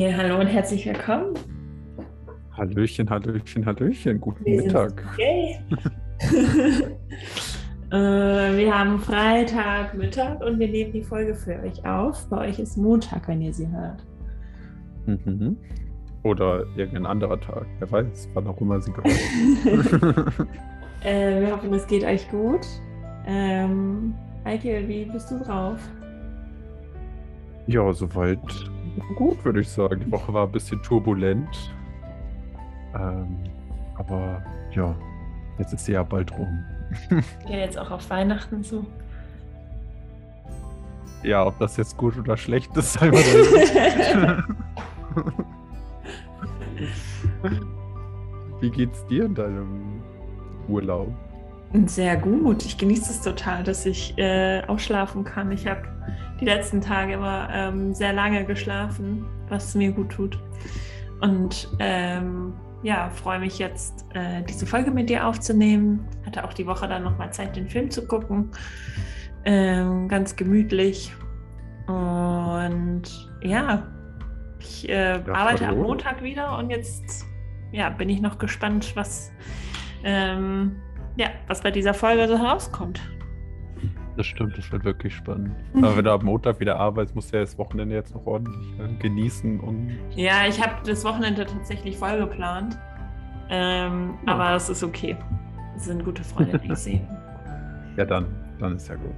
Ja, hallo und herzlich willkommen. Hallöchen, Hallöchen, Hallöchen. Guten wir Mittag. Okay. äh, wir haben Freitag, Mittag und wir nehmen die Folge für euch auf. Bei euch ist Montag, wenn ihr sie hört. Mhm. Oder irgendein anderer Tag. Wer weiß, wann auch immer sie gehört. äh, wir hoffen, es geht euch gut. Ähm, Eike, wie bist du drauf? Ja, soweit gut, würde ich sagen. Die Woche war ein bisschen turbulent. Ähm, aber ja, jetzt ist sie ja bald rum. Ja, jetzt auch auf Weihnachten so. Ja, ob das jetzt gut oder schlecht ist, sei mal Wie geht's dir in deinem Urlaub? Sehr gut. Ich genieße es total, dass ich äh, ausschlafen kann. Ich habe die letzten Tage immer ähm, sehr lange geschlafen, was mir gut tut. Und ähm, ja, freue mich jetzt, äh, diese Folge mit dir aufzunehmen. Hatte auch die Woche dann nochmal Zeit, den Film zu gucken. Ähm, ganz gemütlich. Und ja, ich äh, ja, arbeite am Montag wieder und jetzt ja, bin ich noch gespannt, was, ähm, ja, was bei dieser Folge so herauskommt. Das stimmt, das wird wirklich spannend. Mhm. Aber wenn du am Montag wieder arbeitest, musst du ja das Wochenende jetzt noch ordentlich äh, genießen und. Ja, ich habe das Wochenende tatsächlich voll geplant. Ähm, ja. Aber es ist okay. Es sind gute Freunde, die ich sehe. Ja, dann, dann ist ja gut.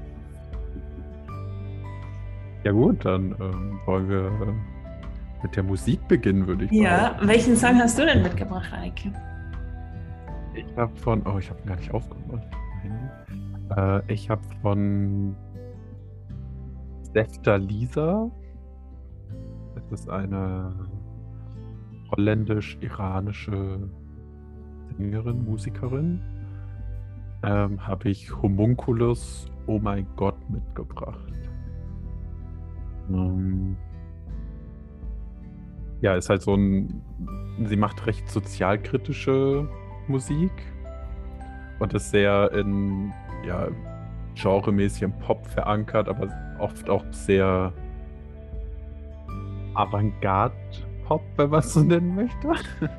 Ja gut, dann ähm, wollen wir äh, mit der Musik beginnen, würde ich sagen. Ja, welchen Song hast du denn mitgebracht, Eike? Ich habe von, oh, ich habe ihn gar nicht aufgemacht. Äh, ich habe von Sefta Lisa. Das ist eine holländisch-iranische Sängerin, Musikerin. Ähm, habe ich Homunculus Oh mein Gott mitgebracht. Ähm, ja, ist halt so ein. Sie macht recht sozialkritische Musik und ist sehr in ja, genremäßig im Pop verankert, aber oft auch sehr Avantgarde-Pop, wenn man es so nennen möchte.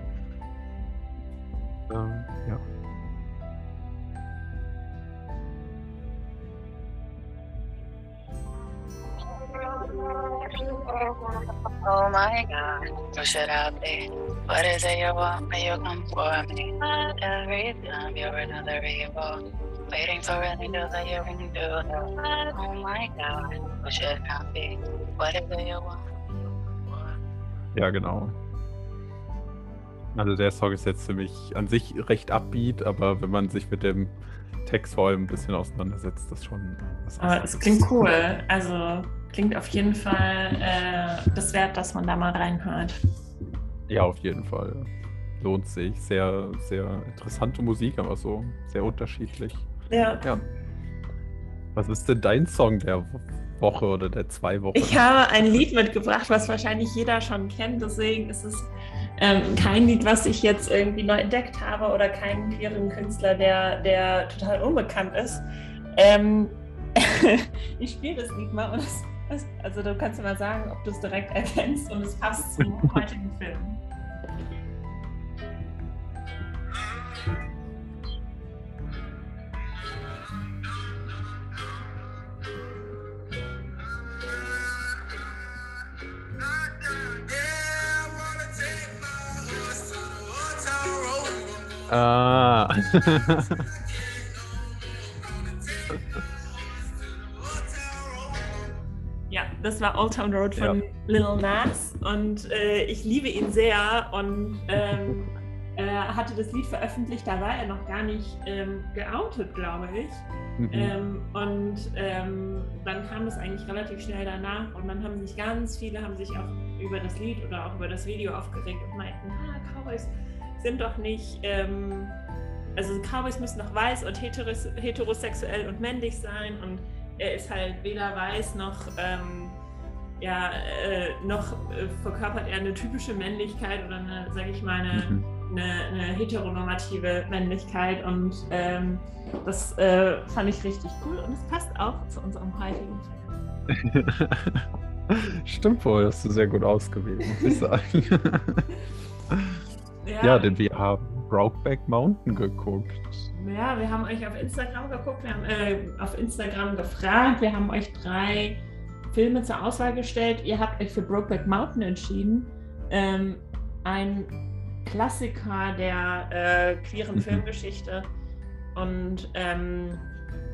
ähm, ja. Oh my god, who should I be? What is it you want when you come for me? Every time you're another evil. Waiting for any news that you can do. Oh my god, who should I be? What you want? Ja, genau. Also der Song ist jetzt für mich an sich recht upbeat, aber wenn man sich mit dem Text vor allem ein bisschen auseinandersetzt, das schon was Aber es klingt cool. Also klingt auf jeden Fall äh, das wert, dass man da mal reinhört. Ja, auf jeden Fall. Lohnt sich. Sehr, sehr interessante Musik, aber so sehr unterschiedlich. Ja. ja. Was ist denn dein Song der Woche oder der zwei Wochen? Ich habe ein Lied mitgebracht, was wahrscheinlich jeder schon kennt. Deswegen ist es ähm, kein Lied, was ich jetzt irgendwie neu entdeckt habe oder keinen queeren Künstler, der, der total unbekannt ist. Ähm, ich spiele das Lied mal und es also du kannst mal sagen, ob du es direkt erkennst und es passt zum heutigen Film. Ah. Das war Old Town Road von ja. Lil Nas und äh, ich liebe ihn sehr und ähm, er hatte das Lied veröffentlicht, da war er noch gar nicht ähm, geoutet, glaube ich. Mhm. Ähm, und ähm, dann kam es eigentlich relativ schnell danach und dann haben sich ganz viele haben sich auch über das Lied oder auch über das Video aufgeregt und meinten, ah, Cowboys sind doch nicht, ähm, also Cowboys müssen doch weiß und heteros heterosexuell und männlich sein und er ist halt weder weiß noch ähm, ja, äh, noch äh, verkörpert er eine typische Männlichkeit oder eine, sage ich mal, eine, mhm. eine, eine, heteronormative Männlichkeit und ähm, das äh, fand ich richtig cool und es passt auch zu unserem heutigen Film. Stimmt wohl, hast du sehr gut ausgewählt, muss ich sagen. ja. ja, denn wir haben Brokeback Mountain geguckt. Ja, wir haben euch auf Instagram geguckt, wir haben äh, auf Instagram gefragt, wir haben euch drei Filme zur Auswahl gestellt. Ihr habt euch für Brokeback Mountain entschieden. Ähm, ein Klassiker der äh, queeren mhm. Filmgeschichte. Und ähm,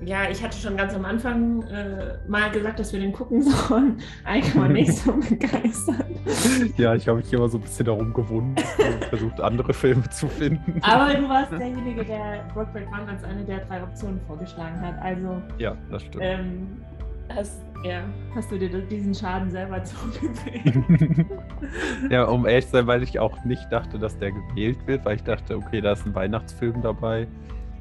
ja, ich hatte schon ganz am Anfang äh, mal gesagt, dass wir den gucken sollen. Eigentlich war nicht so begeistert. Ja, ich habe mich immer so ein bisschen darum gewundert und versucht, andere Filme zu finden. Aber du warst derjenige, der Brokeback Mountain als eine der drei Optionen vorgeschlagen hat. Also, ja, das stimmt. Ähm, hast, ja, hast du dir diesen Schaden selber zugefügt? ja, um ehrlich zu sein, weil ich auch nicht dachte, dass der gewählt wird, weil ich dachte, okay, da ist ein Weihnachtsfilm dabei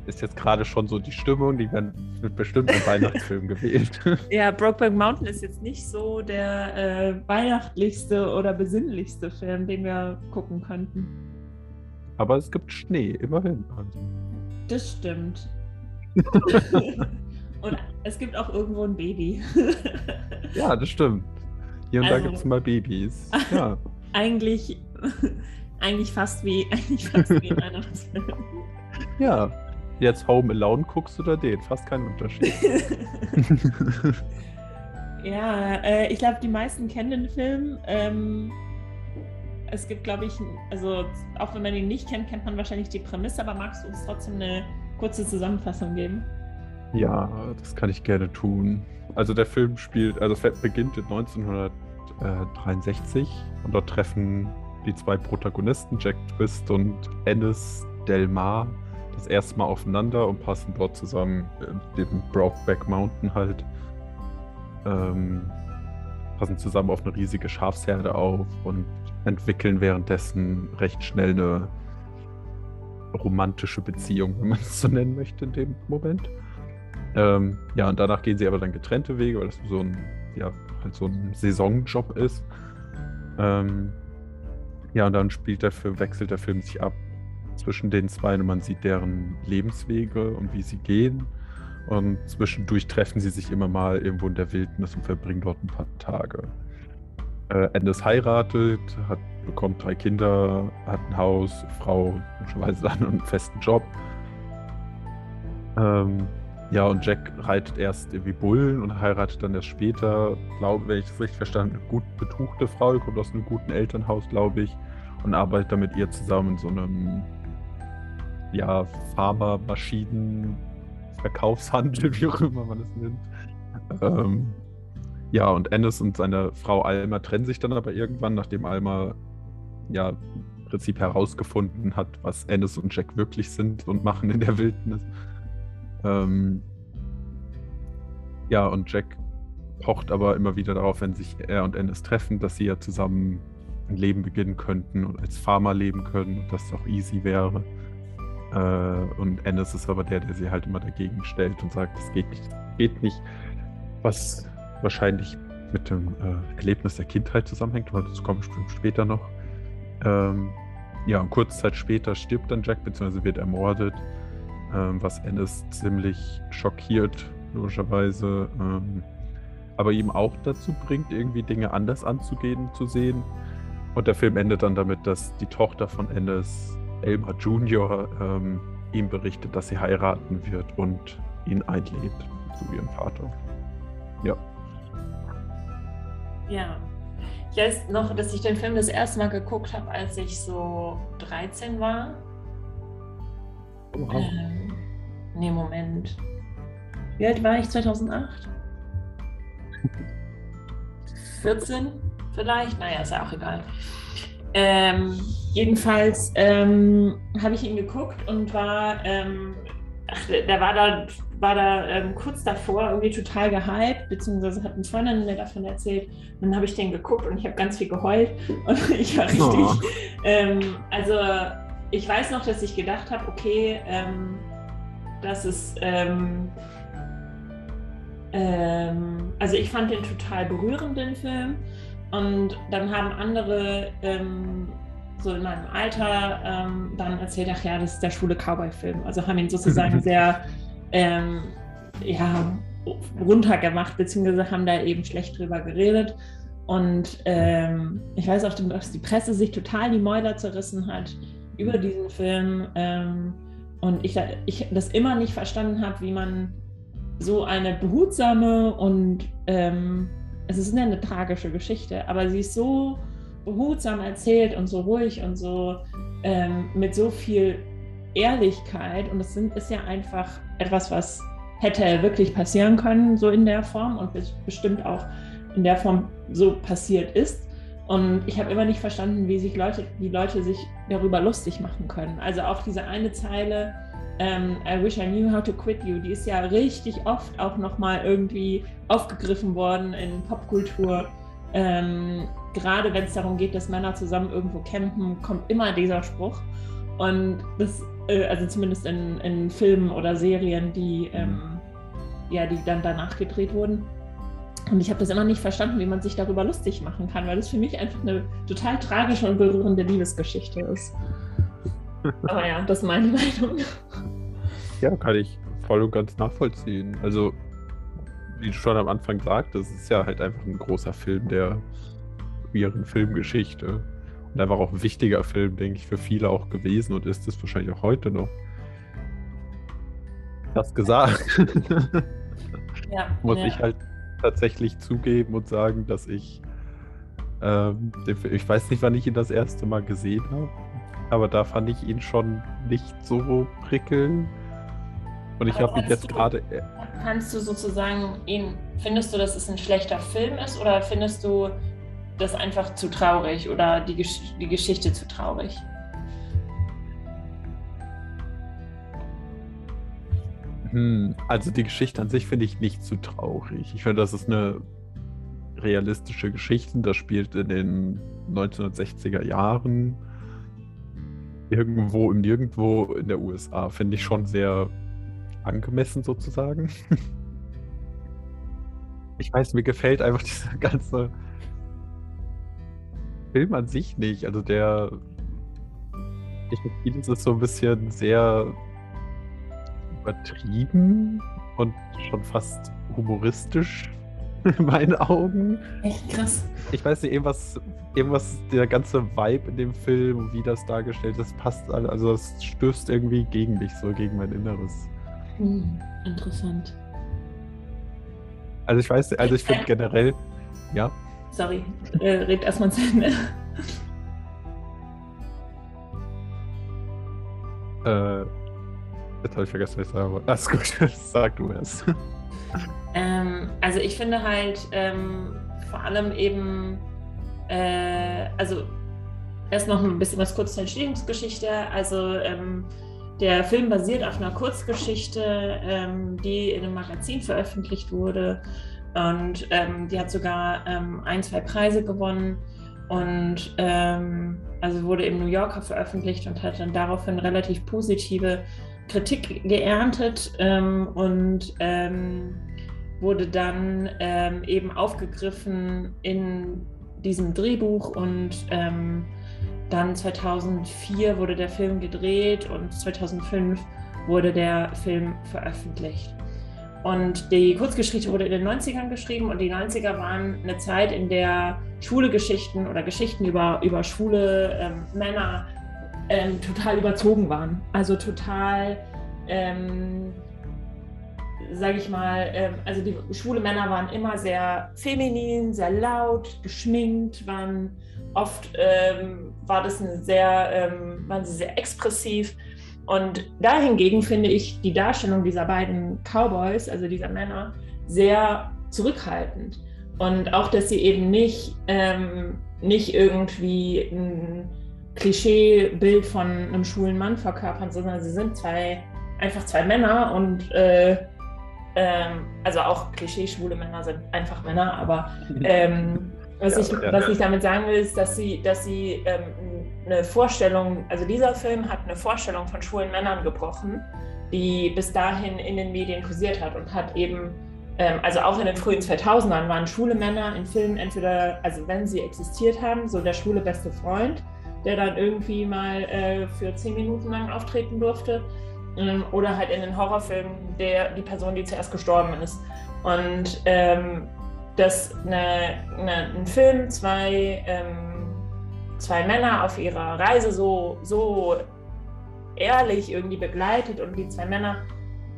ist jetzt gerade schon so die Stimmung, die wird bestimmt im Weihnachtsfilm gewählt. Ja, Brokeback Mountain ist jetzt nicht so der äh, weihnachtlichste oder besinnlichste Film, den wir gucken könnten. Aber es gibt Schnee, immerhin. Das stimmt. Und es gibt auch irgendwo ein Baby. ja, das stimmt. Hier und also, da gibt es mal Babys. Ja. eigentlich, eigentlich fast wie, eigentlich fast wie in einem Film. Ja, jetzt Home Alone guckst oder den? Fast kein Unterschied. ja, äh, ich glaube, die meisten kennen den Film. Ähm, es gibt, glaube ich, also auch wenn man ihn nicht kennt, kennt man wahrscheinlich die Prämisse, aber magst du uns trotzdem eine kurze Zusammenfassung geben? Ja, das kann ich gerne tun. Also der Film spielt, also beginnt in 1963 und dort treffen die zwei Protagonisten, Jack Twist und Ennis Delmar, das erste Mal aufeinander und passen dort zusammen äh, dem Brokeback Mountain halt. Ähm, passen zusammen auf eine riesige Schafsherde auf und entwickeln währenddessen recht schnell eine romantische Beziehung, wenn man es so nennen möchte in dem Moment. Ähm, ja, und danach gehen sie aber dann getrennte Wege, weil das so ein, ja, halt so ein Saisonjob ist. Ähm, ja, und dann spielt der Film, wechselt der Film sich ab zwischen den zwei und man sieht deren Lebenswege und wie sie gehen. Und zwischendurch treffen sie sich immer mal irgendwo in der Wildnis und verbringen dort ein paar Tage. Äh, Endes heiratet, hat, bekommt drei Kinder, hat ein Haus, Frau, logischerweise dann einen festen Job. Ähm, ja, und Jack reitet erst irgendwie Bullen und heiratet dann erst später, glaube, wenn ich das richtig verstanden eine gut betuchte Frau, kommt aus einem guten Elternhaus, glaube ich, und arbeitet dann mit ihr zusammen in so einem ja, Pharma, Maschinen, Verkaufshandel, wie auch immer man es nennt. Ähm, ja, und Ennis und seine Frau Alma trennen sich dann aber irgendwann, nachdem Alma ja im Prinzip herausgefunden hat, was Ennis und Jack wirklich sind und machen in der Wildnis. Ähm, ja, und Jack pocht aber immer wieder darauf, wenn sich er und Ennis treffen, dass sie ja zusammen ein Leben beginnen könnten und als Farmer leben können und dass es auch easy wäre. Äh, und Ennis ist aber der, der sie halt immer dagegen stellt und sagt, es geht nicht, geht nicht. Was wahrscheinlich mit dem äh, Erlebnis der Kindheit zusammenhängt, aber dazu kommen wir später noch. Ähm, ja, und kurze Zeit später stirbt dann Jack, beziehungsweise wird ermordet, ähm, was Ennis ziemlich schockiert, logischerweise. Ähm, aber ihm auch dazu bringt, irgendwie Dinge anders anzugehen, zu sehen. Und der Film endet dann damit, dass die Tochter von Ennis Elmer Jr. Ähm, ihm berichtet, dass sie heiraten wird und ihn einlädt zu ihrem Vater. Ja. Ja. Ich weiß noch, dass ich den Film das erste Mal geguckt habe, als ich so 13 war. Wow. Ähm, nee, Moment. Wie alt war ich 2008? 14 vielleicht? Naja, ist ja auch egal. Ähm, jedenfalls ähm, habe ich ihn geguckt und war, ähm, ach, der war da, war da ähm, kurz davor irgendwie total gehypt, beziehungsweise hat eine Freundin mir davon erzählt. Und dann habe ich den geguckt und ich habe ganz viel geheult und ich war richtig. Oh. Ähm, also ich weiß noch, dass ich gedacht habe, okay, ähm, das ist ähm, also ich fand den total berührend, den Film. Und dann haben andere ähm, so in meinem Alter ähm, dann erzählt, ach ja, das ist der schwule Cowboy-Film. Also haben ihn sozusagen sehr ähm, ja, runtergemacht, beziehungsweise haben da eben schlecht drüber geredet. Und ähm, ich weiß auch, dass die Presse sich total die Mäuler zerrissen hat über diesen Film. Ähm, und ich, ich das immer nicht verstanden habe, wie man so eine behutsame und ähm, es ist eine tragische Geschichte, aber sie ist so behutsam erzählt und so ruhig und so ähm, mit so viel Ehrlichkeit. Und sind, ist ja einfach etwas, was hätte wirklich passieren können, so in der Form und bestimmt auch in der Form so passiert ist. Und ich habe immer nicht verstanden, wie sich Leute, die Leute sich darüber lustig machen können. Also auch diese eine Zeile, ähm, I wish I knew how to quit you, die ist ja richtig oft auch nochmal irgendwie aufgegriffen worden in Popkultur. Ähm, gerade wenn es darum geht, dass Männer zusammen irgendwo campen, kommt immer dieser Spruch. Und das, äh, also zumindest in, in, Filmen oder Serien, die, ähm, ja, die dann danach gedreht wurden. Und ich habe das immer nicht verstanden, wie man sich darüber lustig machen kann, weil das für mich einfach eine total tragische und berührende Liebesgeschichte ist. Aber ja, das ist meine Meinung. Ja, kann ich voll und ganz nachvollziehen. Also, wie du schon am Anfang sagtest, es ist ja halt einfach ein großer Film der queeren Filmgeschichte. Und einfach auch ein wichtiger Film, denke ich, für viele auch gewesen und ist es wahrscheinlich auch heute noch. Das gesagt. ja, Muss ja. ich halt tatsächlich zugeben und sagen, dass ich, ähm, ich weiß nicht, wann ich ihn das erste Mal gesehen habe, aber da fand ich ihn schon nicht so prickelnd. Und ich habe ihn jetzt gerade. Kannst du sozusagen ihn, findest du, dass es ein schlechter Film ist oder findest du das einfach zu traurig oder die, Gesch die Geschichte zu traurig? Hm, also die Geschichte an sich finde ich nicht zu traurig. Ich finde, das ist eine realistische Geschichte. Das spielt in den 1960er Jahren irgendwo im Nirgendwo in der USA. Finde ich schon sehr angemessen sozusagen. Ich weiß, mir gefällt einfach dieser ganze Film an sich nicht. Also der. Ich ist so ein bisschen sehr übertrieben und schon fast humoristisch in meinen Augen. Echt krass. Ich weiß nicht, irgendwas, irgendwas, der ganze Vibe in dem Film, wie das dargestellt ist, passt. Also es stößt irgendwie gegen mich, so gegen mein Inneres. Hm, interessant. Also ich weiß, also ich finde generell, ja. Sorry, äh, red erstmal zu Ende. äh, Jetzt habe ich vergessen, was ich sagen wollte. Alles gut, sag du erst. Ähm, also ich finde halt ähm, vor allem eben, äh, also erst noch ein bisschen was kurz zur Entstehungsgeschichte. Also ähm, der Film basiert auf einer Kurzgeschichte, ähm, die in einem Magazin veröffentlicht wurde. Und ähm, die hat sogar ähm, ein, zwei Preise gewonnen. Und also wurde im New Yorker veröffentlicht und hat dann daraufhin relativ positive Kritik geerntet ähm, und ähm, wurde dann ähm, eben aufgegriffen in diesem Drehbuch und ähm, dann 2004 wurde der Film gedreht und 2005 wurde der Film veröffentlicht. Und die Kurzgeschichte wurde in den 90ern geschrieben und die 90er waren eine Zeit, in der schwule Geschichten oder Geschichten über, über schwule ähm, Männer ähm, total überzogen waren. Also total, ähm, sage ich mal, ähm, also die schwule Männer waren immer sehr feminin, sehr laut, geschminkt, waren oft ähm, war das eine sehr, ähm, waren sie sehr expressiv. Und dahingegen finde ich die Darstellung dieser beiden Cowboys, also dieser Männer, sehr zurückhaltend. Und auch, dass sie eben nicht, ähm, nicht irgendwie ein Klischeebild von einem schwulen Mann verkörpern, sondern sie sind zwei, einfach zwei Männer und äh, ähm, also auch Klischee-schwule Männer sind einfach Männer, aber ähm, was, ja, ich, ja, was ich damit sagen will, ist, dass sie, dass sie ähm, eine Vorstellung, also dieser Film hat eine Vorstellung von schwulen Männern gebrochen, die bis dahin in den Medien kursiert hat und hat eben ähm, also auch in den frühen 2000ern waren schwule Männer in Filmen entweder, also wenn sie existiert haben, so der schwule beste Freund der dann irgendwie mal äh, für zehn Minuten lang auftreten durfte. Ähm, oder halt in den Horrorfilmen der, die Person, die zuerst gestorben ist. Und ähm, dass eine, eine, ein Film zwei, ähm, zwei Männer auf ihrer Reise so, so ehrlich irgendwie begleitet und die zwei Männer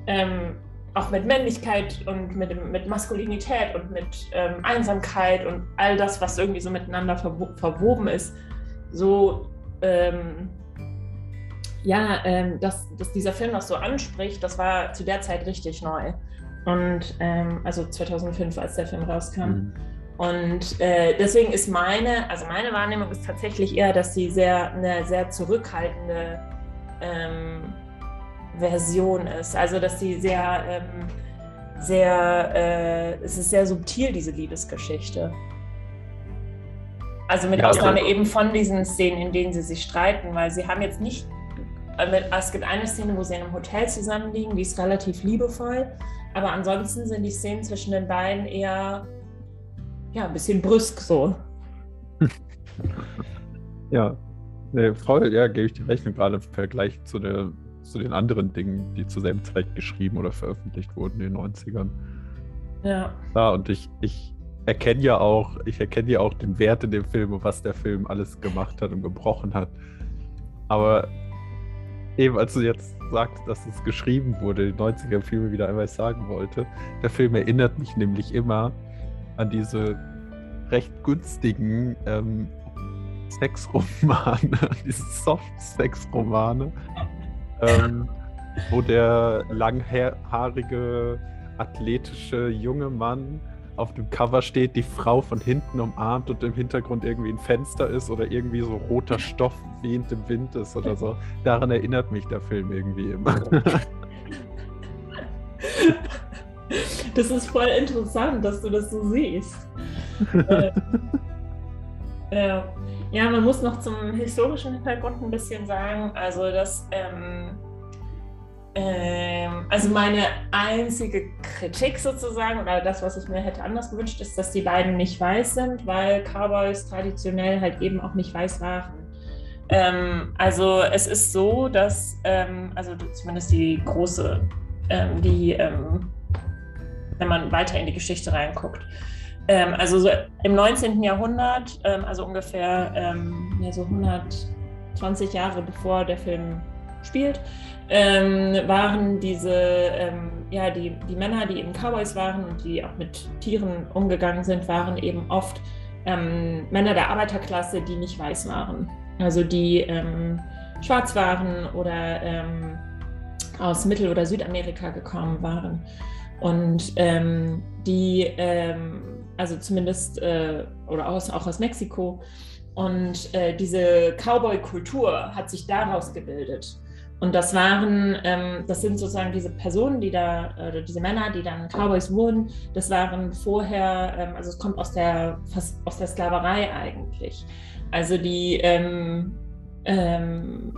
ähm, auch mit Männlichkeit und mit, mit Maskulinität und mit ähm, Einsamkeit und all das, was irgendwie so miteinander verwo verwoben ist, so ähm, ja, ähm, dass, dass dieser Film das so anspricht, das war zu der Zeit richtig neu. Und ähm, also 2005, als der Film rauskam. Mhm. Und äh, deswegen ist meine, also meine Wahrnehmung ist tatsächlich eher, dass sie sehr eine sehr zurückhaltende ähm, Version ist. Also dass sie sehr, ähm, sehr, äh, es ist sehr subtil, diese Liebesgeschichte. Also mit ja, Ausnahme also, eben von diesen Szenen, in denen sie sich streiten, weil sie haben jetzt nicht, äh, es gibt eine Szene, wo sie in einem Hotel zusammenliegen, die ist relativ liebevoll, aber ansonsten sind die Szenen zwischen den beiden eher ja, ein bisschen brüsk so. ja, nee, voll, ja, gebe ich dir recht, gerade im Vergleich zu, der, zu den anderen Dingen, die zur selben Zeit geschrieben oder veröffentlicht wurden in den 90ern. Ja. Ja, und ich, ich erkenne ja auch, ich erkenne ja auch den Wert in dem Film und was der Film alles gemacht hat und gebrochen hat. Aber eben als du jetzt sagst, dass es geschrieben wurde, die 90er Filme wieder einmal sagen wollte, der Film erinnert mich nämlich immer an diese recht günstigen ähm, Sexromane, diese Soft-Sex-Romane, ähm, wo der langhaarige, athletische junge Mann auf dem Cover steht, die Frau von hinten umarmt und im Hintergrund irgendwie ein Fenster ist oder irgendwie so roter Stoff wehend im Wind ist oder so. Daran erinnert mich der Film irgendwie immer. Das ist voll interessant, dass du das so siehst. äh, äh, ja, man muss noch zum historischen Hintergrund ein bisschen sagen. Also, dass ähm, ähm, also meine einzige Kritik sozusagen oder das, was ich mir hätte anders gewünscht, ist, dass die beiden nicht weiß sind, weil Cowboys traditionell halt eben auch nicht weiß waren. Ähm, also es ist so, dass, ähm, also zumindest die große, ähm, die, ähm, wenn man weiter in die Geschichte reinguckt, ähm, also so im 19. Jahrhundert, also ungefähr ja, so 120 Jahre bevor der Film spielt, ähm, waren diese, ähm, ja, die, die Männer, die eben Cowboys waren und die auch mit Tieren umgegangen sind, waren eben oft ähm, Männer der Arbeiterklasse, die nicht weiß waren. Also die ähm, schwarz waren oder ähm, aus Mittel- oder Südamerika gekommen waren. Und ähm, die, also zumindest, äh, oder aus, auch aus Mexiko, und äh, diese Cowboy-Kultur hat sich daraus gebildet. Und das waren, ähm, das sind sozusagen diese Personen, die da, oder diese Männer, die dann Cowboys wurden, das waren vorher, ähm, also es kommt aus der, fast aus der Sklaverei eigentlich. Also die, ähm, ähm,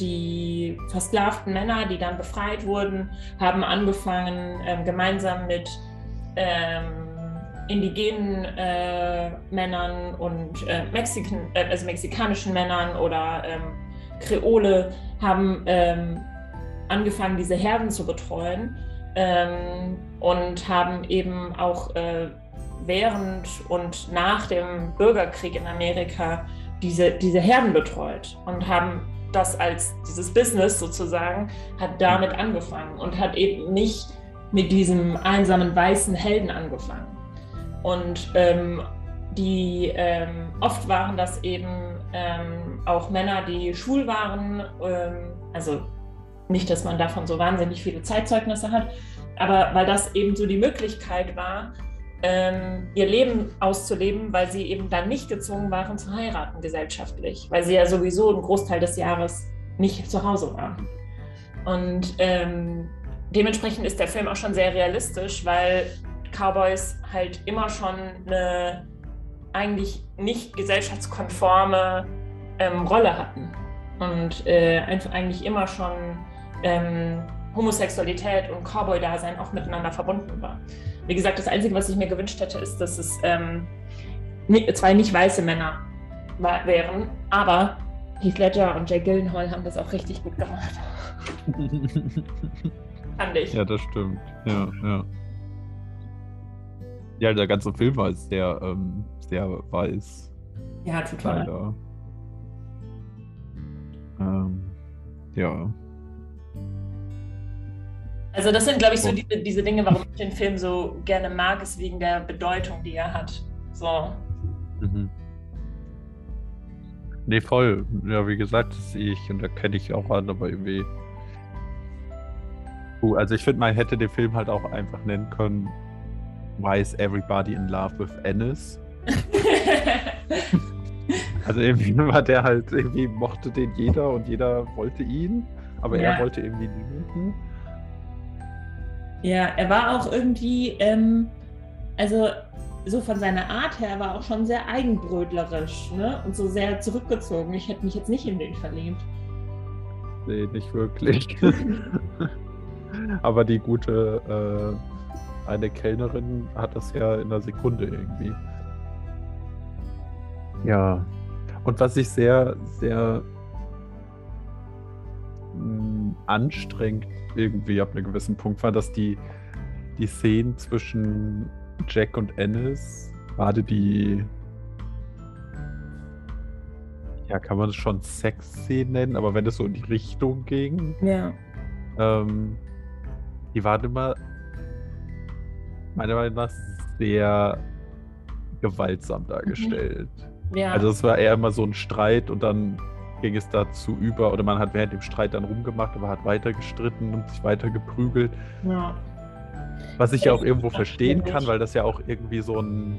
die versklavten Männer, die dann befreit wurden, haben angefangen, ähm, gemeinsam mit ähm, indigenen äh, Männern und äh, Mexikan, äh, also mexikanischen Männern oder Kreole haben ähm, angefangen, diese Herden zu betreuen ähm, und haben eben auch äh, während und nach dem Bürgerkrieg in Amerika diese, diese Herden betreut und haben das als dieses Business sozusagen, hat damit angefangen und hat eben nicht mit diesem einsamen weißen Helden angefangen. Und ähm, die ähm, oft waren das eben ähm, auch Männer, die schwul waren. Ähm, also nicht, dass man davon so wahnsinnig viele Zeitzeugnisse hat, aber weil das eben so die Möglichkeit war, ähm, ihr Leben auszuleben, weil sie eben dann nicht gezwungen waren zu heiraten gesellschaftlich, weil sie ja sowieso einen Großteil des Jahres nicht zu Hause waren. Und ähm, dementsprechend ist der Film auch schon sehr realistisch, weil Cowboys halt immer schon eine eigentlich nicht gesellschaftskonforme ähm, Rolle hatten und äh, einfach eigentlich immer schon ähm, Homosexualität und Cowboy-Dasein auch miteinander verbunden war. Wie gesagt, das Einzige, was ich mir gewünscht hätte, ist, dass es ähm, zwei nicht weiße Männer wären, aber Heath Ledger und Jay Gyllenhaal haben das auch richtig gut gemacht. Fand ich. Ja, das stimmt. Ja, ja. Ja, der ganze Film war sehr, ähm, sehr weiß. Ja, total. Leider. Ja. Also das sind, glaube ich, so diese, diese Dinge, warum ich den Film so gerne mag, ist wegen der Bedeutung, die er hat. So. Mhm. Nee, voll. Ja, wie gesagt, das sehe ich und da kenne ich auch an, aber irgendwie. Uh, also ich finde, man hätte den Film halt auch einfach nennen können Why is everybody in love with Ennis? also irgendwie war der halt, irgendwie mochte den jeder und jeder wollte ihn, aber Ja. er wollte irgendwie niemanden. Ja, er war auch irgendwie, ähm, also so von seiner Art her, war auch schon sehr eigenbrötlerisch ne? und so sehr zurückgezogen. Ich hätte mich jetzt nicht in den verliebt. Nee, nicht wirklich. aber die gute äh, eine Kellnerin hat das ja in einer Sekunde irgendwie. Ja. Und was ich sehr, sehr mh, anstrengend irgendwie ab einem gewissen Punkt war, dass die, die Szenen zwischen Jack und Ennis, gerade die, ja, kann man es schon Sexszenen nennen, aber wenn es so in die Richtung ging, Ja. ähm, die waren immer meiner Meinung nach sehr gewaltsam dargestellt. Ja. Also es war eher immer so ein Streit und dann ging es dazu über, oder man hat während dem Streit dann rumgemacht, aber hat weiter gestritten und sich weiter geprügelt. ja. Was ich ja auch irgendwo verstehen kann, weil das ja auch irgendwie so ein,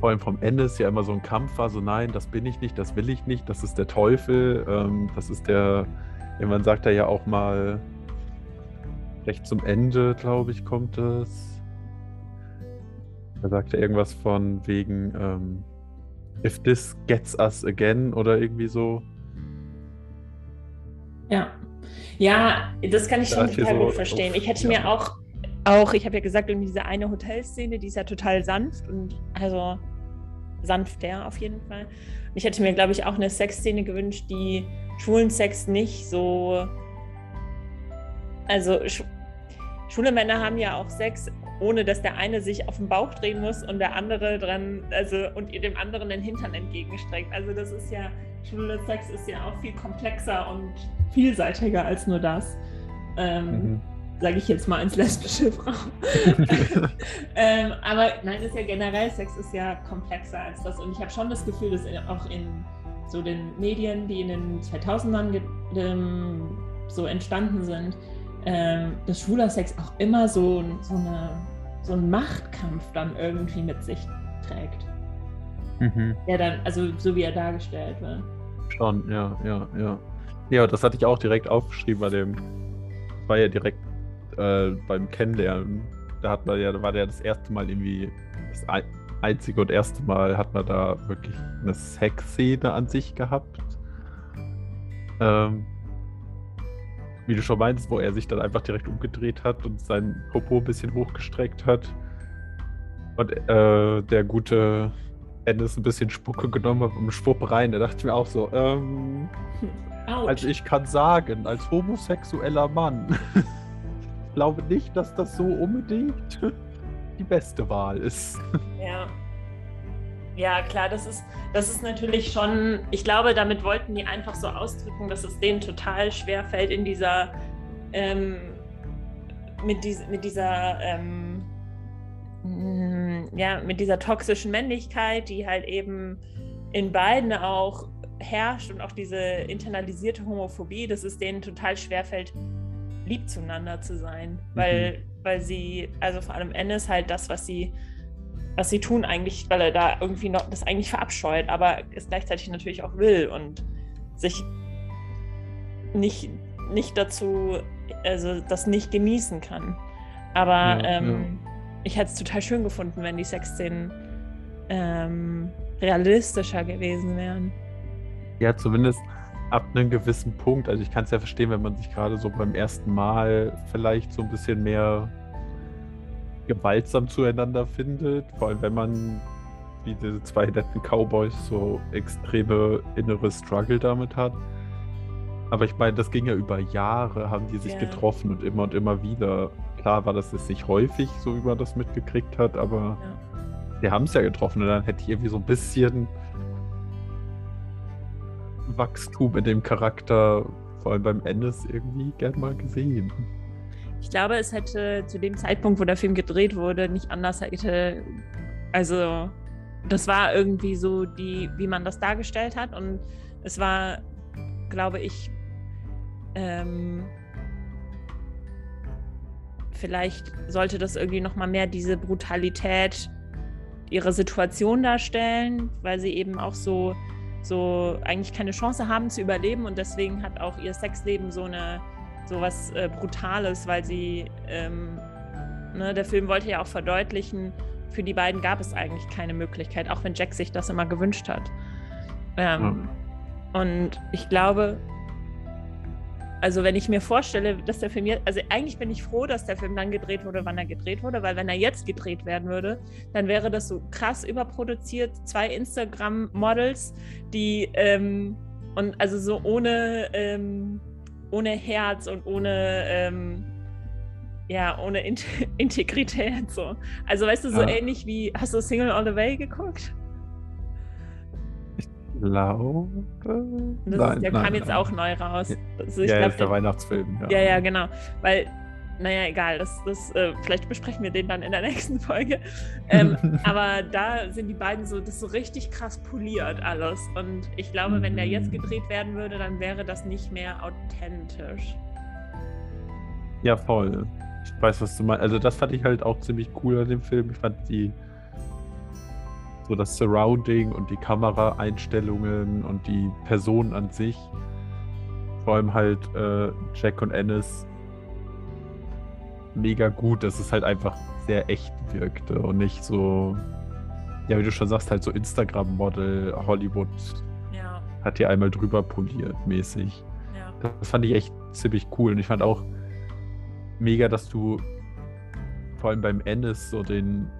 vor allem vom Ende ist ja immer so ein Kampf war, so nein, das bin ich nicht, das will ich nicht, das ist der Teufel, ähm, das ist der, irgendwann sagt er ja auch mal, recht zum Ende, glaube ich, kommt es. Da sagt er irgendwas von wegen, ähm, if this gets us again oder irgendwie so. Ja. Ja, das kann ich Da schon total so gut verstehen. auf- Ich hätte ja. mir auch, auch, ich habe ja gesagt, irgendwie diese eine Hotelszene, die ist ja total sanft und also sanfter auf jeden Fall. Und ich hätte mir, glaube ich, auch eine Sexszene gewünscht, die schwulen Sex nicht so. Also sch schwule Männer haben ja auch Sex, ohne dass der eine sich auf den Bauch drehen muss und der andere dran, also und ihr dem anderen den Hintern entgegenstreckt. Also das ist ja, schwule Sex ist ja auch viel komplexer und vielseitiger als nur das. Ähm, Mhm. Sage ich jetzt mal als lesbische Frau. ähm, aber nein, ist ja generell, Sex ist ja komplexer als das. Und ich habe schon das Gefühl, dass in- auch in so den Medien, die in den 2000ern ge- ähm, so entstanden sind, ähm, dass schwuler Sex auch immer so, ein- so, eine, so einen Machtkampf dann irgendwie mit sich trägt. Mhm. Der dann, also so wie er dargestellt wird. Schon, ja, ja, ja. Ja, das hatte ich auch direkt aufgeschrieben bei dem. War ja direkt äh, beim Kennenlernen. Da hat man ja, da war der das erste Mal irgendwie, das ein, einzige und erste Mal hat man da wirklich eine Sexszene an sich gehabt. Ähm, wie du schon meinst, wo er sich dann einfach direkt umgedreht hat und sein Popo ein bisschen hochgestreckt hat. Und äh, der gute Ennis ein bisschen Spucke genommen hat und Schwupp rein. Da dachte ich mir auch so, ähm, Autsch. also ich kann sagen, als homosexueller Mann, ich glaube nicht, dass das so unbedingt die beste Wahl ist. Ja. Ja, klar, das ist, das ist natürlich schon, ich glaube, damit wollten die einfach so ausdrücken, dass es denen total schwer fällt in dieser, ähm, mit, dies, mit dieser, ähm, mm, ja, mit dieser toxischen Männlichkeit, die halt eben in beiden auch herrscht und auch diese internalisierte Homophobie, dass es denen total schwer fällt, lieb zueinander zu sein, weil, weil sie, also vor allem Ennis halt das, was sie was sie tun eigentlich, weil er da irgendwie noch das eigentlich verabscheut, aber es gleichzeitig natürlich auch will und sich nicht, nicht dazu, also das nicht genießen kann. Aber Ja, ähm, ich hätte es total schön gefunden, wenn die Sexszenen ähm, realistischer gewesen wären. Ja, zumindest ab einem gewissen Punkt. Also ich kann es ja verstehen, wenn man sich gerade so beim ersten Mal vielleicht so ein bisschen mehr gewaltsam zueinander findet. Vor allem, wenn man wie diese zwei netten Cowboys so extreme innere Struggle damit hat. Aber ich meine, das ging ja über Jahre, haben die sich Ja. getroffen und immer und immer wieder. Klar war das jetzt nicht häufig, so wie man das mitgekriegt hat, aber Ja. wir haben es ja getroffen und dann hätte ich irgendwie so ein bisschen Wachstum in dem Charakter, vor allem beim Endes, irgendwie gern mal gesehen. Ich glaube, es hätte zu dem Zeitpunkt, wo der Film gedreht wurde, nicht anders hätte. Also, das war irgendwie so die, wie man das dargestellt hat. Und es war, glaube ich, ähm, vielleicht sollte das irgendwie nochmal mehr diese Brutalität ihrer Situation darstellen, weil sie eben auch so, so eigentlich keine Chance haben zu überleben und deswegen hat auch ihr Sexleben so eine so was äh, Brutales, weil sie ähm, ne, der Film wollte ja auch verdeutlichen, für die beiden gab es eigentlich keine Möglichkeit, auch wenn Jack sich das immer gewünscht hat. Ähm, Und ich glaube, also wenn ich mir vorstelle, dass der Film jetzt, also eigentlich bin ich froh, dass der Film dann gedreht wurde, wann er gedreht wurde, weil wenn er jetzt gedreht werden würde, dann wäre das so krass überproduziert, zwei Instagram-Models, die ähm, und also so ohne ähm, ohne Herz und ohne ähm, ja ohne In Integrität so. Also weißt du so Ja. ähnlich wie hast du Single All the Way geguckt? glaube. Das ist, der kam jetzt auch neu raus. Also ich ja, glaub, der der- Weihnachtsfilm. Ja, ja, genau. Weil, naja, egal, das, das, äh, vielleicht besprechen wir den dann in der nächsten Folge. Ähm, aber da sind die beiden so, das ist so richtig krass poliert alles. Und ich glaube, wenn der jetzt Mhm. gedreht werden würde, dann wäre das nicht mehr authentisch. Ja, voll. Ich weiß, was du meinst. Also das fand ich halt auch ziemlich cool an dem Film. Ich fand die so das Surrounding und die Kameraeinstellungen und die Person an sich. Vor allem halt äh, Jack und Ennis mega gut, dass es halt einfach sehr echt wirkte und nicht so, ja, wie du schon sagst, halt so Instagram-Model, Hollywood Ja, hat hier einmal drüber poliert mäßig. ja. Das fand ich echt ziemlich cool. Und ich fand auch mega, dass du vor allem beim Ennis so den.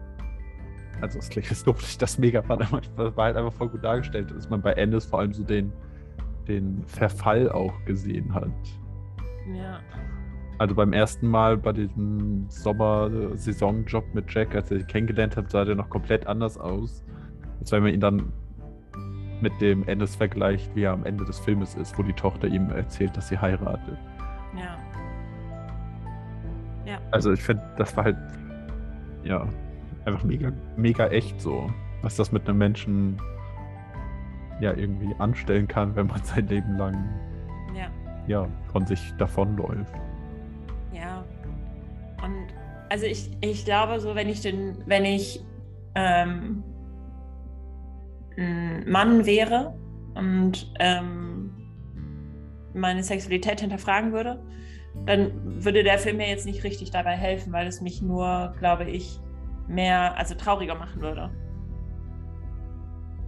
Also, es klingt jetzt doof, dass ich das mega fand, aber das war halt einfach voll gut dargestellt, dass man bei Ennis vor allem so den, den Verfall auch gesehen hat. Ja, Also beim ersten Mal bei diesem Sommer-Saisonjob mit Jack, als er ihn kennengelernt hat, sah der noch komplett anders aus. Als wenn man ihn dann mit dem Endes vergleicht, wie er am Ende des Filmes ist, wo die Tochter ihm erzählt, dass sie heiratet. ja. Also ich finde, das war halt ja einfach mega, mega echt so, was das mit einem Menschen ja irgendwie anstellen kann, wenn man sein Leben lang Ja. ja von sich davonläuft. Also ich, ich glaube so, wenn ich den, wenn ich ähm, ein Mann wäre und ähm, meine Sexualität hinterfragen würde, dann würde der Film mir jetzt nicht richtig dabei helfen, weil es mich nur, glaube ich, mehr, also trauriger machen würde.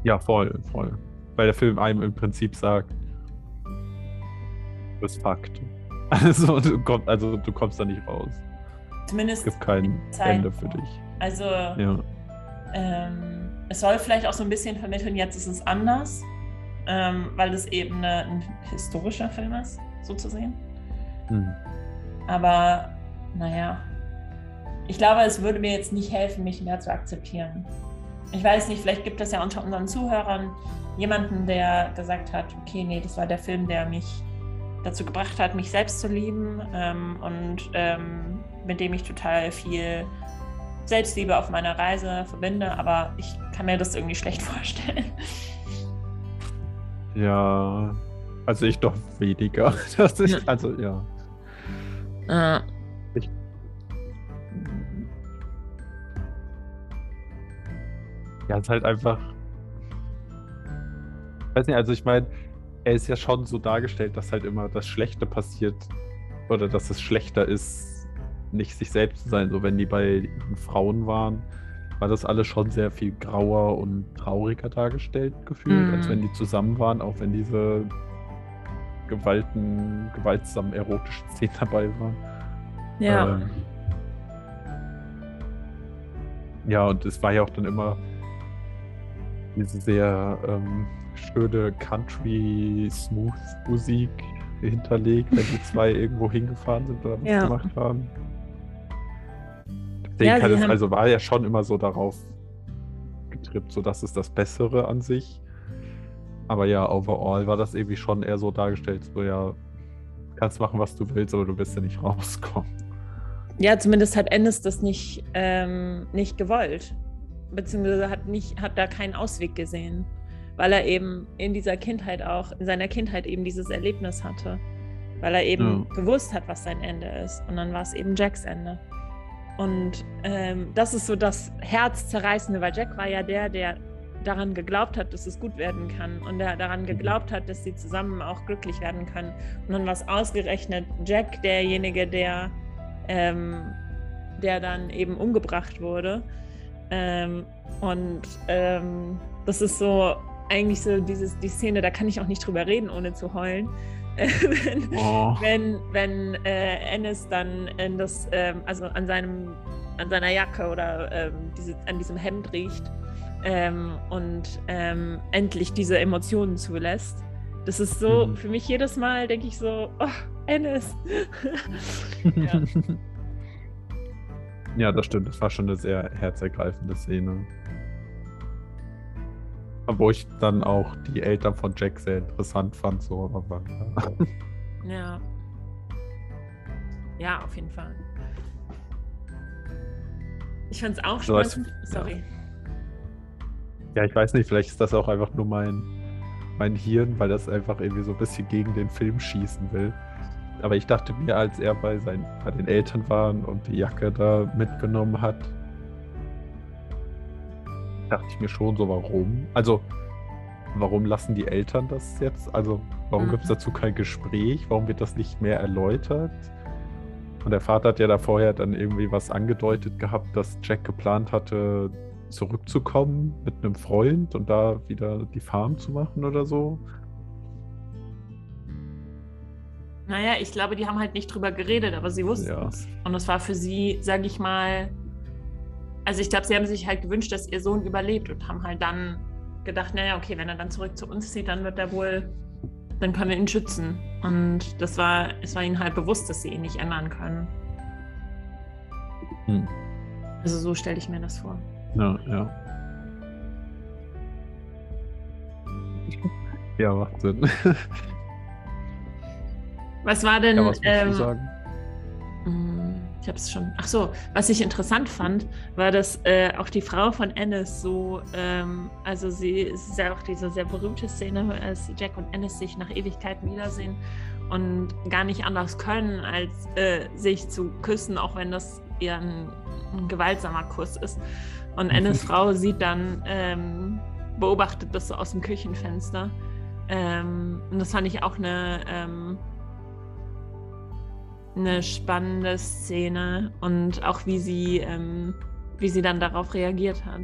Ja, voll, voll. Weil der Film einem im Prinzip sagt, das ist Fakt. Also du, komm, also du kommst da nicht raus. Es Zumindest gibt kein. Ende für dich. Also Ja. ähm, es soll vielleicht auch so ein bisschen vermitteln, jetzt ist es anders, ähm, weil es eben eine, ein historischer Film ist, so zu sehen. Hm. Aber naja, ich glaube, es würde mir jetzt nicht helfen, mich mehr zu akzeptieren. Ich weiß nicht, vielleicht gibt es ja unter unseren Zuhörern jemanden, der gesagt hat, okay, nee, das war der Film, der mich dazu gebracht hat, mich selbst zu lieben ähm, und ähm, mit dem ich total viel Selbstliebe auf meiner Reise verbinde, aber ich kann mir das irgendwie schlecht vorstellen. Ja. Also ich doch weniger. Das ist, Ja. Also ja. Äh, Ja, es ist halt einfach. Weiß nicht, also ich meine, er ist ja schon so dargestellt, dass halt immer das Schlechte passiert oder dass es schlechter ist, nicht sich selbst zu sein. So wenn die bei den Frauen waren, war das alles schon sehr viel grauer und trauriger dargestellt gefühlt, Mhm. als wenn die zusammen waren, auch wenn diese gewalten, gewaltsamen erotischen Szenen dabei waren. ja. Ähm, ja, und es war ja auch dann immer diese sehr ähm, schöne Country-Smooth-Musik hinterlegt, wenn die zwei irgendwo hingefahren sind oder was Ja. gemacht haben. Ja, sie es also war ja schon immer so darauf getrippt, so das ist das Bessere an sich. Aber ja, overall war das irgendwie schon eher so dargestellt, so ja, kannst machen, was du willst, aber du wirst ja nicht rauskommen. Ja, zumindest hat Ennis das nicht, ähm, nicht gewollt. Beziehungsweise hat, nicht, hat da keinen Ausweg gesehen. Weil er eben in dieser Kindheit auch, in seiner Kindheit eben dieses Erlebnis hatte. Weil er eben gewusst hat, was sein Ende ist. Und dann war es eben Jacks Ende. Und ähm, das ist so das Herzzerreißende, weil Jack war ja der, der daran geglaubt hat, dass es gut werden kann und der daran geglaubt hat, dass sie zusammen auch glücklich werden können. Und dann war es ausgerechnet Jack derjenige, der, ähm, der dann eben umgebracht wurde. Ähm, und ähm, das ist so eigentlich so dieses, die Szene, da kann ich auch nicht drüber reden, ohne zu heulen. wenn, Oh. wenn, wenn äh, Ennis dann in das, ähm, also an seinem, an seiner Jacke oder ähm, diese, an diesem Hemd riecht ähm, und ähm, endlich diese Emotionen zulässt. Das ist so, Mhm. für mich jedes Mal denke ich so, oh, Ennis. Ja. ja, das stimmt. Das war schon eine sehr herzergreifende Szene. Wo ich dann auch die Eltern von Jack sehr interessant fand, so, aber ja. ja. Ja, auf jeden Fall. Ich fand es auch So, es- spannend. Sorry. Ja, ich weiß nicht, vielleicht ist das auch einfach nur mein, mein Hirn, weil das einfach irgendwie so ein bisschen gegen den Film schießen will. Aber ich dachte mir, als er bei, seinen, bei den Eltern war und die Jacke da mitgenommen hat, dachte ich mir schon so, warum? Also, warum lassen die Eltern das jetzt? Also, warum Mhm. gibt es dazu kein Gespräch? Warum wird das nicht mehr erläutert? Und der Vater hat ja da vorher dann irgendwie was angedeutet gehabt, dass Jack geplant hatte, zurückzukommen mit einem Freund und da wieder die Farm zu machen oder so. Naja, ich glaube, die haben halt nicht drüber geredet, aber sie wussten Ja. es. Und es war für sie, sage ich mal, also ich glaube, sie haben sich halt gewünscht, dass ihr Sohn überlebt und haben halt dann gedacht, naja, okay, wenn er dann zurück zu uns zieht, dann wird er wohl, dann können wir ihn schützen. Und das war, es war ihnen halt bewusst, dass sie ihn nicht ändern können. Hm. Also so stelle ich mir das vor. Ja, ja. Ja, macht Sinn. Was war denn, Ja, was ähm, du sagen? Ich habe es schon. Ach so, was ich interessant fand, war, dass äh, auch die Frau von Ennis so, ähm, also sie es ist ja auch diese sehr berühmte Szene, als Jack und Ennis sich nach Ewigkeiten wiedersehen und gar nicht anders können, als äh, sich zu küssen, auch wenn das eher ein, ein gewaltsamer Kuss ist. Und Ennis Frau sieht dann, ähm, beobachtet das so aus dem Küchenfenster. Ähm, und das fand ich auch eine. Eine spannende Szene und auch wie sie, ähm, wie sie dann darauf reagiert hat.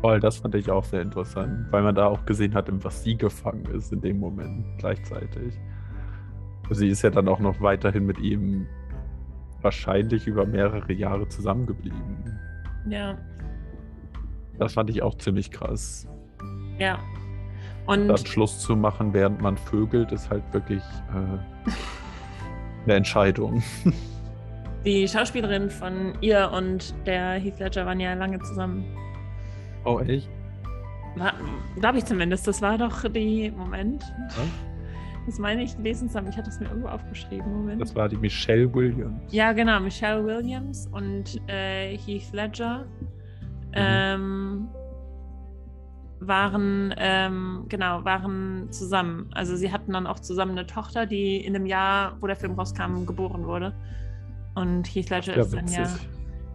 Voll, das fand ich auch sehr interessant, weil man da auch gesehen hat, in was sie gefangen ist in dem Moment gleichzeitig. Sie ist ja dann auch noch weiterhin mit ihm wahrscheinlich über mehrere Jahre zusammengeblieben. Ja, Das fand ich auch ziemlich krass. ja. Und Dann Schluss zu machen, während man vögelt, ist halt wirklich äh, eine Entscheidung. die Schauspielerin von ihr und der Heath Ledger waren ja lange zusammen. Oh, echt? Glaube ich zumindest. Das war doch die. Moment. Ja. Das meine ich gelesen zu haben. Ich hatte es mir irgendwo aufgeschrieben. Moment. Das war die Michelle Williams. Ja, genau. Michelle Williams und äh, Heath Ledger ähm, waren ähm, genau waren zusammen. Also sie hatten dann auch zusammen eine Tochter, die in dem Jahr, wo der Film rauskam, geboren wurde. Und Heath Ledger Ja, ist dann ja.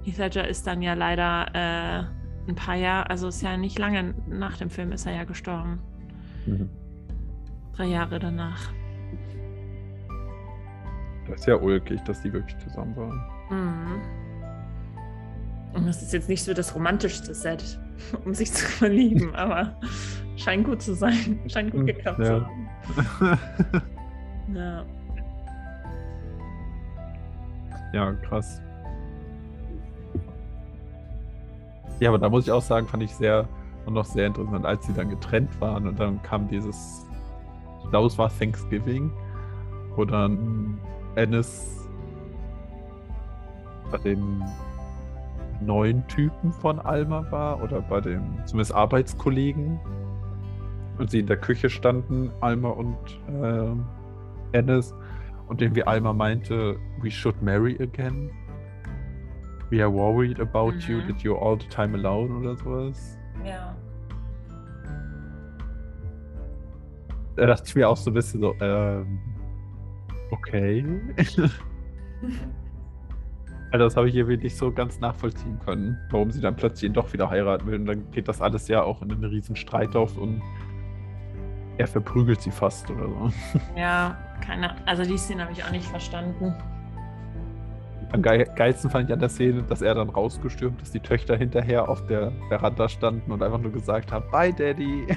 Heath Ledger ist dann ja leider äh, ein paar Jahre, also ist ja nicht lange nach dem Film ist er ja gestorben. Mhm. Drei Jahre danach. Das ist ja ulkig, dass die wirklich zusammen waren. Mhm. Und das ist jetzt nicht so das romantischste Set, um sich zu verlieben, aber scheint gut zu sein. Scheint gut geklappt ja. zu haben. Ja. ja, krass. Ja, aber da muss ich auch sagen, fand ich sehr und noch sehr interessant, als sie dann getrennt waren und dann kam dieses, ich glaube, es war Thanksgiving, wo dann Ennis bei dem neuen Typen von Alma war oder bei dem zumindest Arbeitskollegen und sie in der Küche standen, Alma und äh, Ennis, und irgendwie Alma meinte, we should marry again. We are worried about Mhm. you, that you're all the time alone oder sowas. Ja. Da dachte ich mir auch so ein bisschen so, ähm, okay. Also das habe ich irgendwie nicht so ganz nachvollziehen können, warum sie dann plötzlich ihn doch wieder heiraten will. Und dann geht das alles ja auch in einen riesen Streit auf und er verprügelt sie fast oder so. Ja, keine Also die Szene habe ich auch nicht verstanden. Am geil, geilsten fand ich an der Szene, dass er dann rausgestürmt ist, die Töchter hinterher auf der Veranda standen und einfach nur gesagt haben, bye Daddy.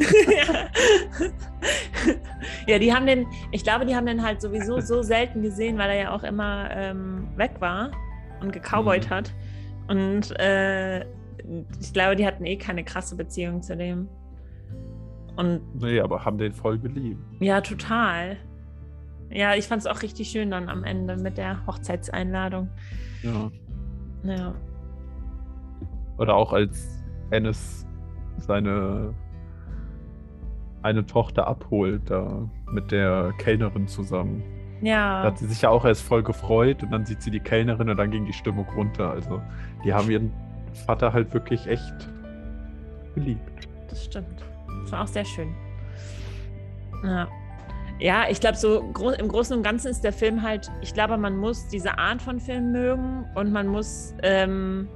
ja, die haben den, ich glaube, die haben den halt sowieso so selten gesehen, weil er ja auch immer ähm, weg war und gecowboyt Mhm. hat. Und äh, ich glaube, die hatten eh keine krasse Beziehung zu dem. Und nee, aber haben den voll geliebt. ja, total. Ja, ich fand es auch richtig schön dann am Ende mit der Hochzeitseinladung. Ja. Ja. Oder auch als Ennis seine eine Tochter abholt, da mit der Kellnerin zusammen. Da Ja. hat sie sich ja auch erst voll gefreut und dann sieht sie die Kellnerin und dann ging die Stimmung runter. Also die haben ihren Vater halt wirklich echt geliebt. Das stimmt. Das war auch sehr schön. Ja. Ja, ich glaube, so gro im Großen und Ganzen ist der Film halt, ich glaube, man muss diese Art von Film mögen und man muss, ähm,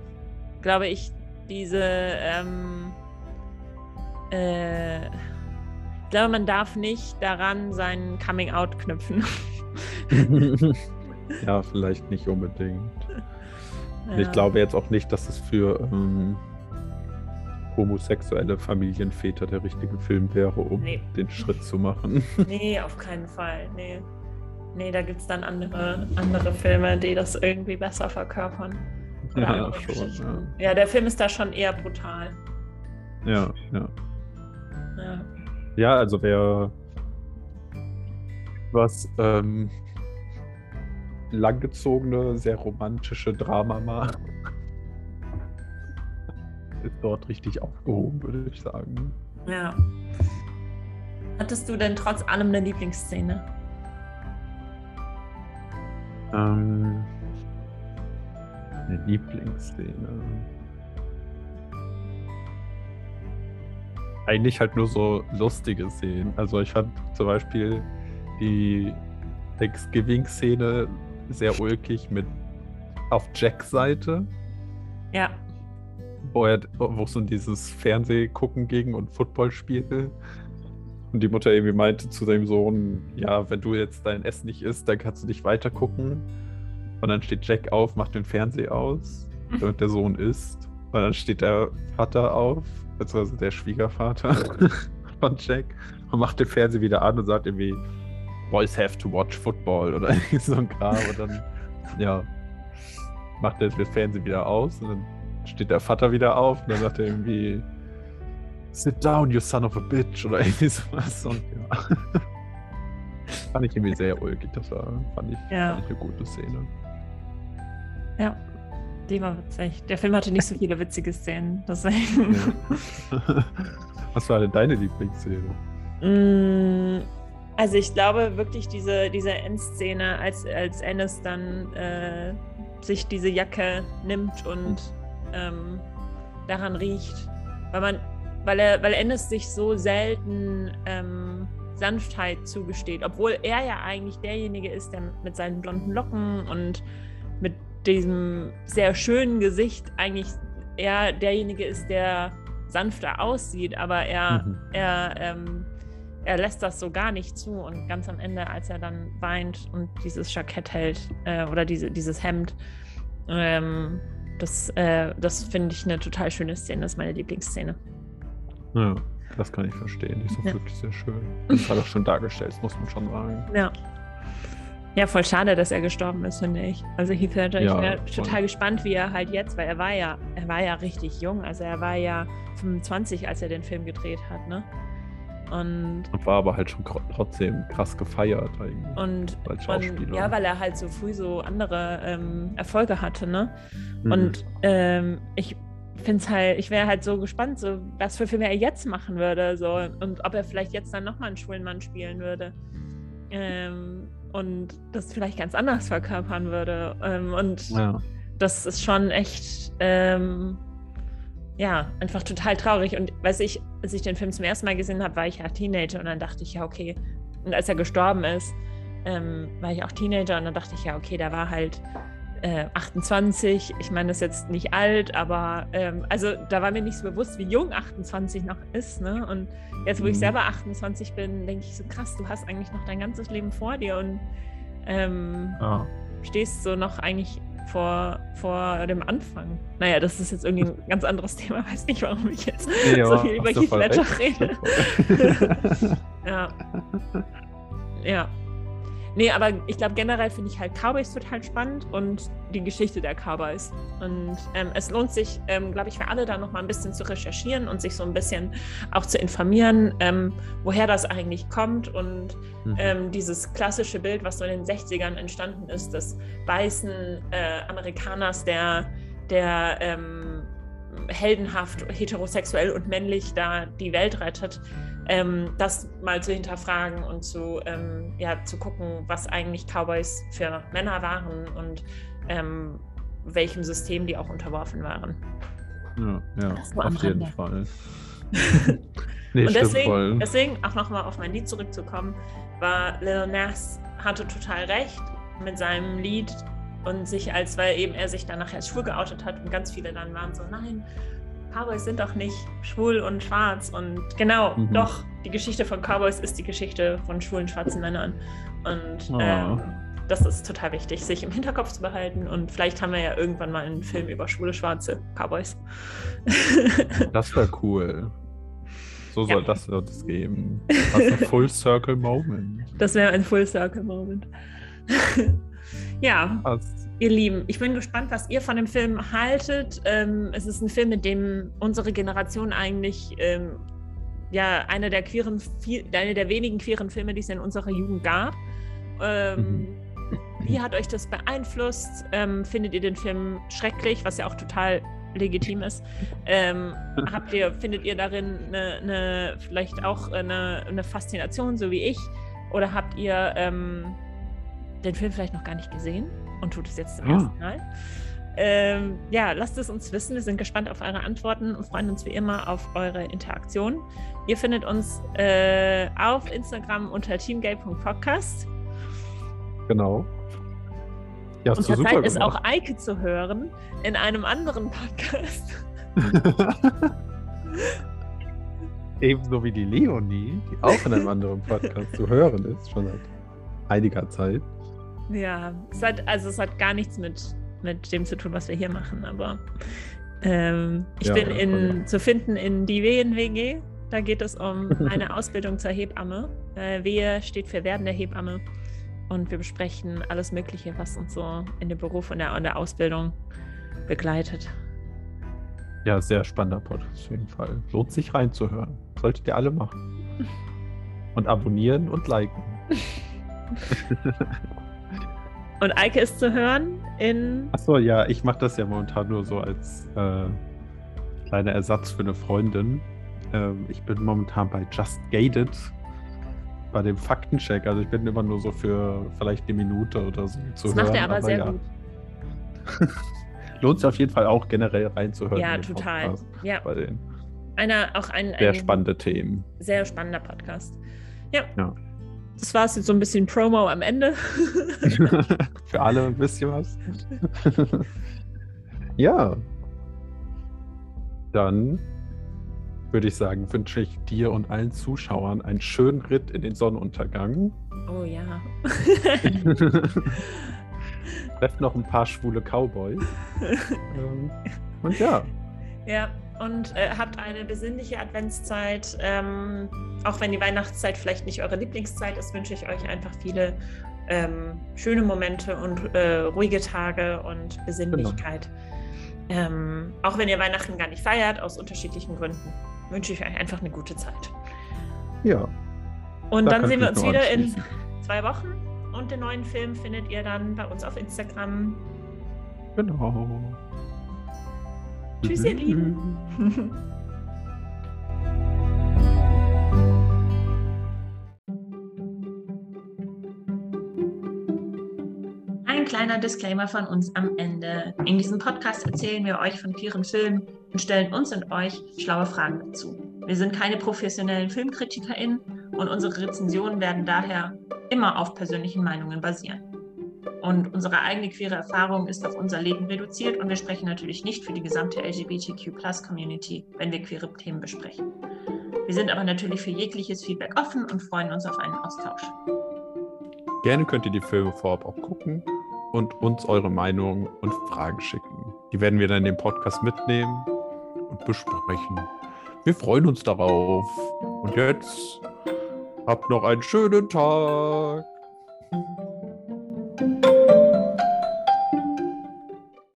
glaube ich, diese, ähm, äh, ich glaube, man darf nicht daran sein Coming Out knüpfen. ja, vielleicht nicht unbedingt. Ja. Ich glaube jetzt auch nicht, dass es für ähm, homosexuelle Familienväter der richtige Film wäre, um Nee. den Schritt zu machen. Nee, auf keinen Fall. Nee. Nee, da gibt es dann andere, andere Filme, die das irgendwie besser verkörpern. Ja, schon. Geschichten. Ja, der Film ist da schon eher brutal. Ja, ja. Ja. Ja, also wer was ähm, langgezogene, sehr romantische Drama mag, ist dort richtig aufgehoben, würde ich sagen. ja. Hattest du denn trotz allem eine Lieblingsszene? Ähm, eine Lieblingsszene. Eigentlich halt nur so lustige Szenen. Also ich fand zum Beispiel die Thanksgiving-Szene sehr ulkig mit auf Jacks Seite, Ja. wo er, wo es um dieses Fernsehgucken ging und Footballspiele. Und die Mutter irgendwie meinte zu seinem Sohn, ja, wenn du jetzt dein Essen nicht isst, dann kannst du nicht weiter gucken. Und dann steht Jack auf, macht den Fernseher aus, damit der Sohn isst. Und dann steht der Vater auf, beziehungsweise der Schwiegervater von Jack, und macht den Fernseher wieder an und sagt irgendwie, Boys have to watch football oder irgendwie so ein Kram. Und dann, ja, macht er den Fernseher wieder aus und dann steht der Vater wieder auf und dann sagt er irgendwie, Sit down, you son of a bitch oder irgendwie sowas. Und ja. fand ich irgendwie sehr ulkig. Das war, fand ich, Ja. fand ich eine gute Szene. Ja. Die war witzig. Der Film hatte nicht so viele witzige Szenen. Deswegen. Ja. Was war denn deine Lieblingsszene? Mm, Also ich glaube wirklich diese, diese Endszene, als, als Ennis dann äh, sich diese Jacke nimmt und ähm, daran riecht. Weil man, weil er, weil Ennis sich so selten ähm, Sanftheit zugesteht, obwohl er ja eigentlich derjenige ist, der mit seinen blonden Locken und mit diesem sehr schönen Gesicht eigentlich eher derjenige ist, der sanfter aussieht, aber er, Mhm. er, ähm, er lässt das so gar nicht zu und ganz am Ende, als er dann weint und dieses Jackett hält äh, oder diese, dieses Hemd, ähm, das, äh, das finde ich eine total schöne Szene, das ist meine Lieblingsszene. Ja, das kann ich verstehen. Die ist auch Ja. wirklich sehr schön. Das war doch schon dargestellt, das muss man schon sagen. Ja. Ja, voll schade, dass er gestorben ist, finde ich. Also Heath Ledger, ich Ja, wäre voll. total gespannt, wie er halt jetzt, weil er war ja, er war ja richtig jung, also er war ja 25, als er den Film gedreht hat, ne? Und, war aber halt schon trotzdem krass gefeiert eigentlich. Und, als Schauspieler. Und, ja, weil er halt so früh so andere ähm, Erfolge hatte, ne? Mhm. Und ähm, ich finde es halt, ich wäre halt so gespannt, so was für Filme er jetzt machen würde, so und ob er vielleicht jetzt dann nochmal einen schwulen Mann spielen würde. Ähm, und das vielleicht ganz anders verkörpern würde. Ähm, und ja. das ist schon echt, ähm, ja, einfach total traurig. Und weiß ich, als ich den Film zum ersten Mal gesehen habe, war ich ja Teenager und dann dachte ich, ja, okay. Und als er gestorben ist, ähm, war ich auch Teenager und dann dachte ich, ja, okay, da war halt äh, 28. Ich meine, das ist jetzt nicht alt, aber ähm, also da war mir nicht so bewusst, wie jung 28 noch ist. Ne? Und jetzt, wo mhm. ich selber 28 bin, denke ich so, krass, du hast eigentlich noch dein ganzes Leben vor dir und ähm, oh. stehst so noch eigentlich vor, vor dem Anfang. Naja, das ist jetzt irgendwie ein ganz anderes Thema. Weiß nicht, warum ich jetzt nee, so viel über Heath Ledger rede. ja. Ja. Nee, aber ich glaube generell finde ich halt Cowboys total spannend und die Geschichte der Cowboys. Und ähm, es lohnt sich, ähm, glaube ich, für alle da nochmal ein bisschen zu recherchieren und sich so ein bisschen auch zu informieren, ähm, woher das eigentlich kommt und mhm. Ähm, dieses klassische Bild, was so in den 60ern entstanden ist, des weißen äh, Amerikaners, der, der ähm, heldenhaft, heterosexuell und männlich da die Welt rettet ähm, das mal zu hinterfragen und zu, ähm, ja, zu gucken, was eigentlich Cowboys für Männer waren und ähm, welchem System die auch unterworfen waren. Ja, ja auf jeden Fall. nee, und deswegen, deswegen, auch nochmal auf mein Lied zurückzukommen, war Lil Nas hatte total recht mit seinem Lied und sich als, weil eben er sich dann nachher als schwul geoutet hat und ganz viele dann waren so, nein, Cowboys sind doch nicht schwul und schwarz. Und genau, mhm. doch, die Geschichte von Cowboys ist die Geschichte von schwulen schwarzen Männern. Und oh. ähm, das ist total wichtig, sich im Hinterkopf zu behalten. Und vielleicht haben wir ja irgendwann mal einen Film über schwule, schwarze Cowboys. das wäre cool. So soll ja. das wird es geben. Das ist ein Full Circle Moment. Das wäre ein Full Circle Moment. ja. Das Ihr Lieben, ich bin gespannt, was ihr von dem Film haltet. Ähm, es ist ein Film, mit dem unsere Generation eigentlich ähm, ja eine der queeren, eine der wenigen queeren Filme, die es in unserer Jugend gab. Ähm, mhm. Wie hat euch das beeinflusst? Ähm, findet ihr den Film schrecklich, was ja auch total legitim ist? Ähm, habt ihr, findet ihr darin eine, eine vielleicht auch eine, eine, Faszination, so wie ich? Oder habt ihr ähm, den Film vielleicht noch gar nicht gesehen? Und tut es jetzt zum ah. ersten Mal. Ähm, ja, lasst es uns wissen. Wir sind gespannt auf eure Antworten und freuen uns wie immer auf eure Interaktion. Ihr findet uns äh, auf Instagram unter teamgay.podcast. Genau. Ja, und zurzeit ist auch Eike zu hören in einem anderen Podcast. Ebenso wie die Leonie, die auch in einem anderen Podcast zu hören ist, schon seit einiger Zeit. Ja, es hat, also es hat gar nichts mit, mit dem zu tun, was wir hier machen, aber ähm, ich ja, bin in, zu finden in die WNWG. Da geht es um eine Ausbildung zur Hebamme. Äh, Wehe steht für werdende Hebamme. Und wir besprechen alles Mögliche, was uns so in dem Beruf und der, in der Ausbildung begleitet. Ja, sehr spannender Podcast auf jeden Fall. Lohnt sich reinzuhören. Solltet ihr alle machen. Und abonnieren und liken. Und Eike ist zu hören in. Achso, ja, ich mache das ja momentan nur so als äh, kleiner Ersatz für eine Freundin. Ähm, ich bin momentan bei Just Gated bei dem Faktencheck. Also ich bin immer nur so für vielleicht eine Minute oder so zu das hören. Das macht er aber, aber sehr ja. gut. Lohnt sich auf jeden Fall auch generell reinzuhören. Ja, total. ja. Bei den Einer, auch ein, sehr ein spannende Themen. Sehr spannender Podcast. Ja. ja. Das war es jetzt so ein bisschen Promo am Ende. Für alle ein bisschen was. ja. Dann würde ich sagen, wünsche ich dir und allen Zuschauern einen schönen Ritt in den Sonnenuntergang. Oh ja. Trefft noch ein paar schwule Cowboys. Ähm, und ja. Ja, und äh, habt eine besinnliche Adventszeit. Ähm, auch wenn die Weihnachtszeit vielleicht nicht eure Lieblingszeit ist, wünsche ich euch einfach viele ähm, schöne Momente und äh, ruhige Tage und Besinnlichkeit. Genau. Ähm, auch wenn ihr Weihnachten gar nicht feiert, aus unterschiedlichen Gründen, wünsche ich euch einfach eine gute Zeit. Ja. Und Da dann sehen wir uns wieder in zwei Wochen. Und den neuen Film findet ihr dann bei uns auf Instagram. Genau. Tschüss, ihr Lieben. Ein kleiner Disclaimer von uns am Ende. In diesem Podcast erzählen wir euch von queeren Filmen und stellen uns und euch schlaue Fragen dazu. Wir sind keine professionellen FilmkritikerInnen und unsere Rezensionen werden daher immer auf persönlichen Meinungen basieren. Und unsere eigene queere Erfahrung ist auf unser Leben reduziert und wir sprechen natürlich nicht für die gesamte LGBTQ-Plus-Community, wenn wir queere Themen besprechen. Wir sind aber natürlich für jegliches Feedback offen und freuen uns auf einen Austausch. Gerne könnt ihr die Filme vorab auch gucken und uns eure Meinungen und Fragen schicken. Die werden wir dann in den Podcast mitnehmen und besprechen. Wir freuen uns darauf. Und jetzt habt noch einen schönen Tag.